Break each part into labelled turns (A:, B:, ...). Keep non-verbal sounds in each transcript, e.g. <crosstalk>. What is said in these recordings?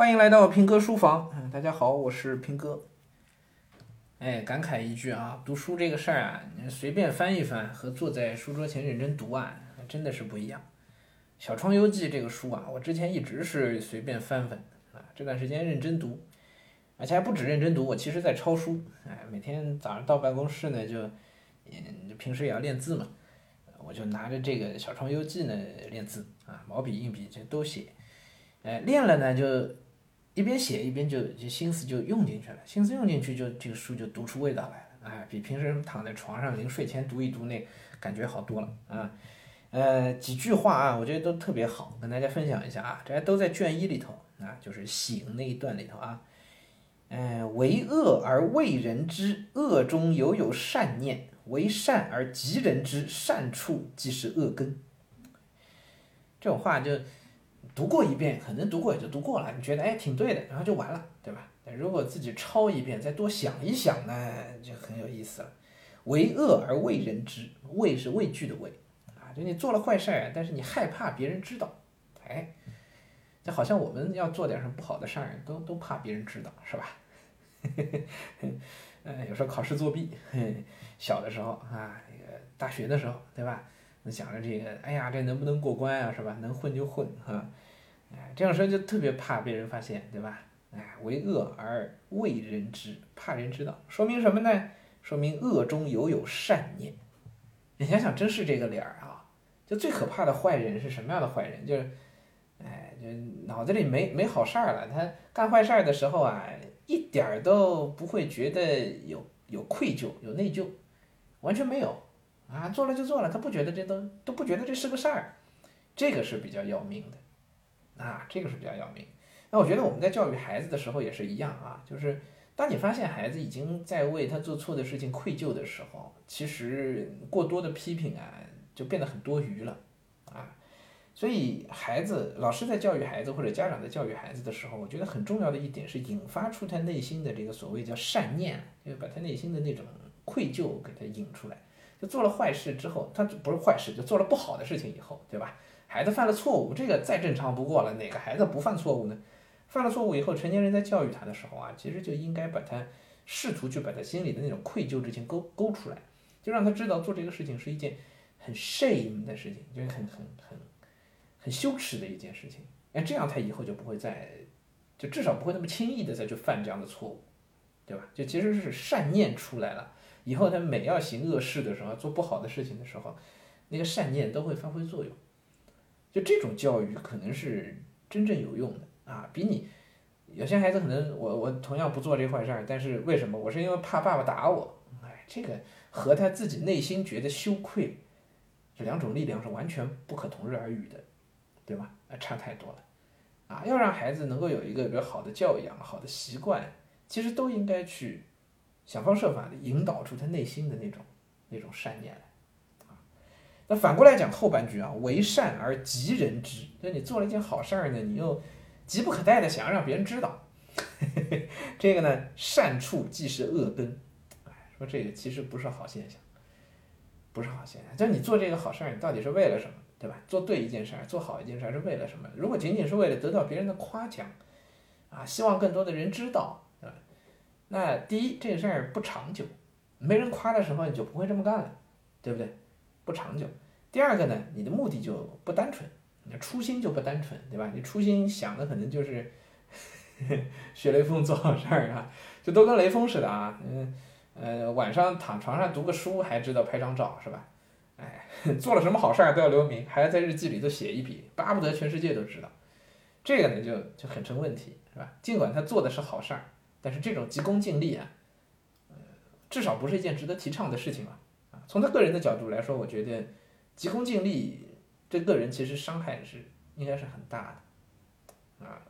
A: 欢迎来到平哥书房。嗯，大家好，我是平哥。哎，感慨一句啊，读书这个事儿啊，你随便翻一翻和坐在书桌前认真读啊，真的是不一样。《小窗幽记》这个书啊，我之前一直是随便翻翻啊，这段时间认真读，而且还不止认真读，我其实在抄书。哎，每天早上到办公室呢，就嗯，平时也要练字嘛，我就拿着这个《小窗幽记》呢练字啊，毛笔、硬笔就都写。哎，练了呢就。一边写一边就就心思就用进去了，心思用进去就这个书就读出味道来了，哎，比平时躺在床上临睡前读一读那感觉好多了啊。呃，几句话啊，我觉得都特别好，跟大家分享一下啊，这还都在卷一里头啊，就是醒那一段里头啊。嗯，为恶而为人知，恶中犹有善念；为善而急人之，善处即是恶根。这种话就。读过一遍，可能读过也就读过了，你觉得哎挺对的，然后就完了，对吧？如果自己抄一遍，再多想一想呢，就很有意思了。为恶而为人知，畏是畏惧的畏啊，就你做了坏事儿，但是你害怕别人知道，哎，就好像我们要做点什么不好的事儿，都都怕别人知道，是吧？嗯，<laughs> 有时候考试作弊，<laughs> 小的时候啊，那个大学的时候，对吧？那想着这个，哎呀，这能不能过关啊？是吧？能混就混哈，哎，这样说就特别怕被人发现，对吧？哎，为恶而为人知，怕人知道，说明什么呢？说明恶中犹有善念。你想想，真是这个理儿啊！就最可怕的坏人是什么样的坏人？就是，哎，就脑子里没没好事儿了。他干坏事儿的时候啊，一点儿都不会觉得有有愧疚、有内疚，完全没有。啊，做了就做了，他不觉得这都都不觉得这是个事儿，这个是比较要命的，啊，这个是比较要命。那我觉得我们在教育孩子的时候也是一样啊，就是当你发现孩子已经在为他做错的事情愧疚的时候，其实过多的批评啊就变得很多余了，啊，所以孩子老师在教育孩子或者家长在教育孩子的时候，我觉得很重要的一点是引发出他内心的这个所谓叫善念，就是把他内心的那种愧疚给他引出来。就做了坏事之后，他不是坏事，就做了不好的事情以后，对吧？孩子犯了错误，这个再正常不过了。哪个孩子不犯错误呢？犯了错误以后，成年人在教育他的时候啊，其实就应该把他试图去把他心里的那种愧疚之情勾勾出来，就让他知道做这个事情是一件很 shame 的事情，就是很很很很羞耻的一件事情。哎，这样他以后就不会再，就至少不会那么轻易的再去犯这样的错误，对吧？就其实是善念出来了。以后他每要行恶事的时候，做不好的事情的时候，那个善念都会发挥作用。就这种教育可能是真正有用的啊！比你有些孩子可能我我同样不做这坏事儿，但是为什么？我是因为怕爸爸打我。哎，这个和他自己内心觉得羞愧，这两种力量是完全不可同日而语的，对吧？啊，差太多了。啊，要让孩子能够有一个比较好的教养、好的习惯，其实都应该去。想方设法的引导出他内心的那种那种善念来，那反过来讲后半句啊，为善而急人之，就你做了一件好事儿呢，你又急不可待的想要让别人知道，<laughs> 这个呢，善处即是恶根，哎，说这个其实不是好现象，不是好现象，就你做这个好事儿，你到底是为了什么，对吧？做对一件事儿，做好一件事儿是为了什么？如果仅仅是为了得到别人的夸奖，啊，希望更多的人知道。那第一，这个事儿不长久，没人夸的时候，你就不会这么干了，对不对？不长久。第二个呢，你的目的就不单纯，你的初心就不单纯，对吧？你初心想的可能就是 <laughs> 学雷锋做好事儿啊，就都跟雷锋似的啊，嗯呃，晚上躺床上读个书，还知道拍张照，是吧？哎，<laughs> 做了什么好事儿都要留名，还要在日记里头写一笔，巴不得全世界都知道。这个呢，就就很成问题，是吧？尽管他做的是好事儿。但是这种急功近利啊，呃，至少不是一件值得提倡的事情嘛。啊，从他个人的角度来说，我觉得急功近利对个人其实伤害是应该是很大的，啊，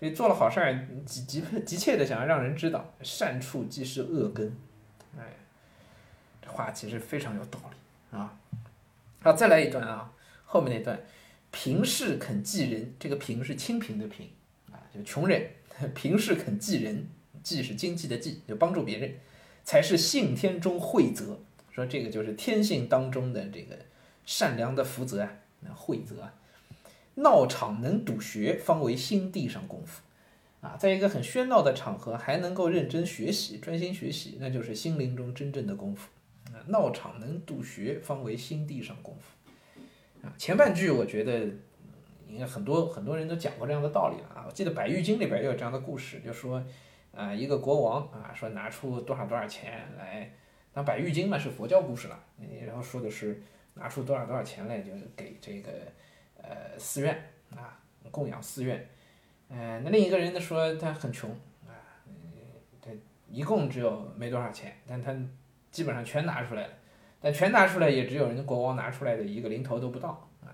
A: 所以做了好事儿，急急急切的想要让人知道，善处即是恶根，哎，这话其实非常有道理啊。好，再来一段啊，后面那段，贫士肯济人，这个贫是清贫的贫啊，就穷人，<laughs> 贫士肯济人。济是经济的济，就帮助别人，才是性天中惠泽。说这个就是天性当中的这个善良的福泽啊，那惠泽啊。闹场能笃学，方为心地上功夫。啊，在一个很喧闹的场合还能够认真学习、专心学习，那就是心灵中真正的功夫。啊，闹场能笃学，方为心地上功夫。啊，前半句我觉得。应该很多很多人都讲过这样的道理了啊！我记得《白玉经》里边也有这样的故事，就说，啊，一个国王啊，说拿出多少多少钱来，那《百喻经》嘛是佛教故事了，然后说的是拿出多少多少钱来，就是给这个呃寺院啊供养寺院，呃，那另一个人呢说他很穷啊，他一共只有没多少钱，但他基本上全拿出来了，但全拿出来也只有人家国王拿出来的一个零头都不到啊。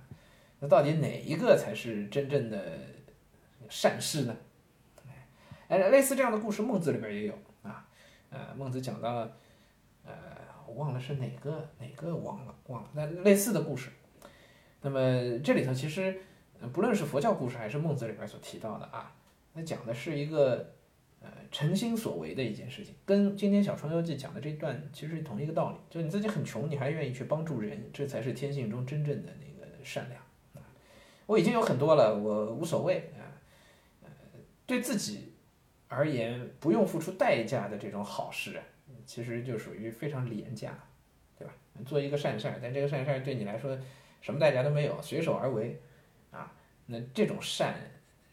A: 那到底哪一个才是真正的善事呢？哎，类似这样的故事，孟子里边也有啊。呃，孟子讲到了，呃，我忘了是哪个哪个忘了忘了，那类似的故事。那么这里头其实，不论是佛教故事还是孟子里边所提到的啊，那讲的是一个呃诚心所为的一件事情，跟今天小川游记讲的这段其实是同一个道理。就是你自己很穷，你还愿意去帮助人，这才是天性中真正的那个善良。我已经有很多了，我无所谓啊。呃，对自己而言不用付出代价的这种好事啊，其实就属于非常廉价，对吧？做一个善事儿，但这个善事儿对你来说什么代价都没有，随手而为啊，那这种善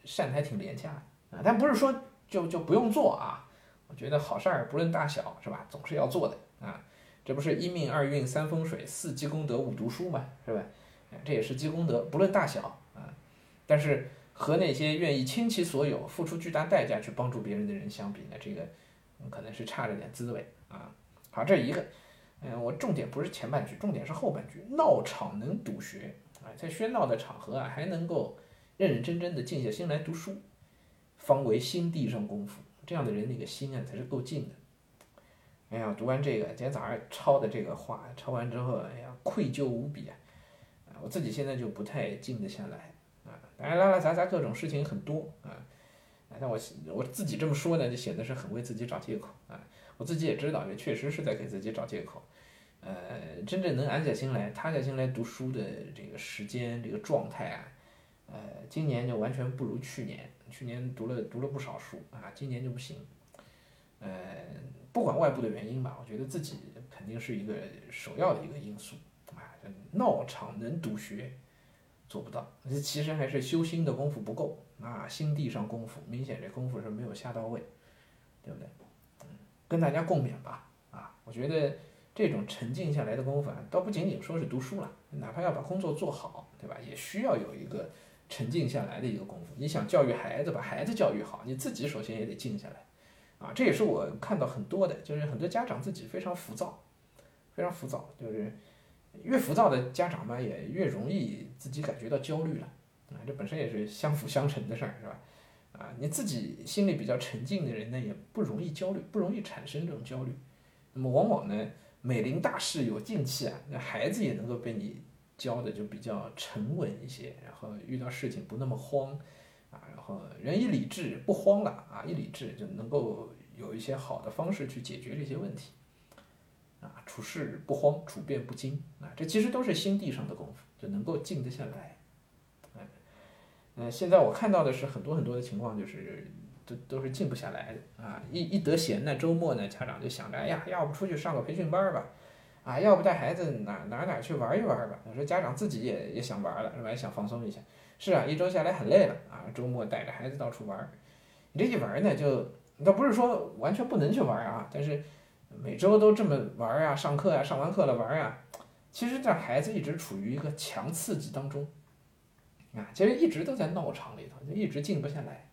A: 善还挺廉价啊。但不是说就就不用做啊。我觉得好事儿不论大小，是吧？总是要做的啊。这不是一命二运三风水四积功德五读书嘛，是吧？这也是积功德，不论大小啊。但是和那些愿意倾其所有、付出巨大代价去帮助别人的人相比呢，这个可能是差着点滋味啊。好，这一个，嗯，我重点不是前半句，重点是后半句。闹场能笃学啊，在喧闹的场合啊，还能够认认真真的静下心来读书，方为心地上功夫。这样的人，那个心啊，才是够静的。哎呀，读完这个，今天早上抄的这个话，抄完之后，哎呀，愧疚无比啊！我自己现在就不太静得下来。当然，拉拉杂杂各种事情很多啊，但我我自己这么说呢，就显得是很为自己找借口啊。我自己也知道，也确实是在给自己找借口。呃，真正能安下心来、踏下心来读书的这个时间、这个状态啊，呃，今年就完全不如去年。去年读了读了不少书啊，今年就不行。呃，不管外部的原因吧，我觉得自己肯定是一个首要的一个因素啊。闹场能读学。做不到，其实还是修心的功夫不够啊，心地上功夫明显这功夫是没有下到位，对不对？跟大家共勉吧啊，我觉得这种沉静下来的功夫啊，倒不仅仅说是读书了，哪怕要把工作做好，对吧？也需要有一个沉静下来的一个功夫。你想教育孩子，把孩子教育好，你自己首先也得静下来啊。这也是我看到很多的，就是很多家长自己非常浮躁，非常浮躁，就是。越浮躁的家长嘛，也越容易自己感觉到焦虑了，啊，这本身也是相辅相成的事儿，是吧？啊，你自己心里比较沉静的人呢，也不容易焦虑，不容易产生这种焦虑。那么往往呢，美龄大事有静气啊，那孩子也能够被你教的就比较沉稳一些，然后遇到事情不那么慌，啊，然后人一理智不慌了啊，一理智就能够有一些好的方式去解决这些问题。啊，处事不慌，处变不惊啊，这其实都是心地上的功夫，就能够静得下来。现在我看到的是很多很多的情况，就是都都是静不下来的啊。一一得闲呢，周末呢，家长就想着，哎呀，要不出去上个培训班吧？啊，要不带孩子哪哪哪去玩一玩吧？有时候家长自己也也想玩了，是吧？也想放松一下。是啊，一周下来很累了啊，周末带着孩子到处玩。你这一玩呢，就倒不是说完全不能去玩啊，但是。每周都这么玩啊，上课呀，上完课了玩呀，其实这孩子一直处于一个强刺激当中，啊，其实一直都在闹场里头，就一直静不下来，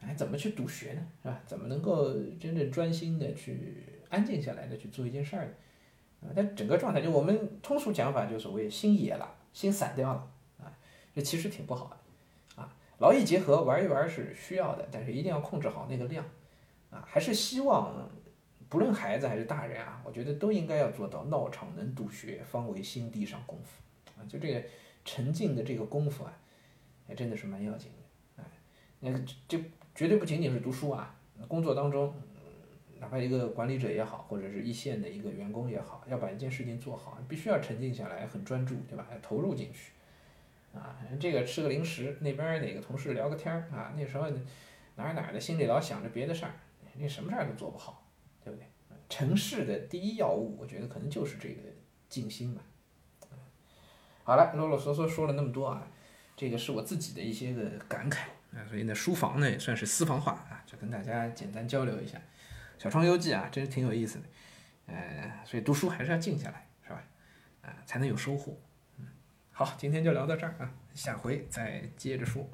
A: 哎，怎么去读学呢？是吧？怎么能够真正专心的去安静下来的去做一件事儿呢？啊，但整个状态就我们通俗讲法就所谓心野了，心散掉了，啊，这其实挺不好的，啊，劳逸结合玩一玩是需要的，但是一定要控制好那个量，啊，还是希望。不论孩子还是大人啊，我觉得都应该要做到闹场能笃学，方为心地上功夫啊。就这个沉静的这个功夫啊，还真的是蛮要紧的。哎，那个这绝对不仅仅是读书啊，工作当中，哪怕一个管理者也好，或者是一线的一个员工也好，要把一件事情做好，必须要沉静下来，很专注，对吧？要投入进去啊。这个吃个零食，那边哪个同事聊个天儿啊？那时候。哪儿哪儿的，心里老想着别的事儿，你什么事儿都做不好，对不对？成事的第一要务，我觉得可能就是这个静心吧。好了，啰啰嗦嗦说了那么多啊，这个是我自己的一些个感慨啊，所以呢，书房呢也算是私房话啊，就跟大家简单交流一下。小窗幽记啊，真是挺有意思的，呃，所以读书还是要静下来，是吧？啊，才能有收获。嗯，好，今天就聊到这儿啊，下回再接着说。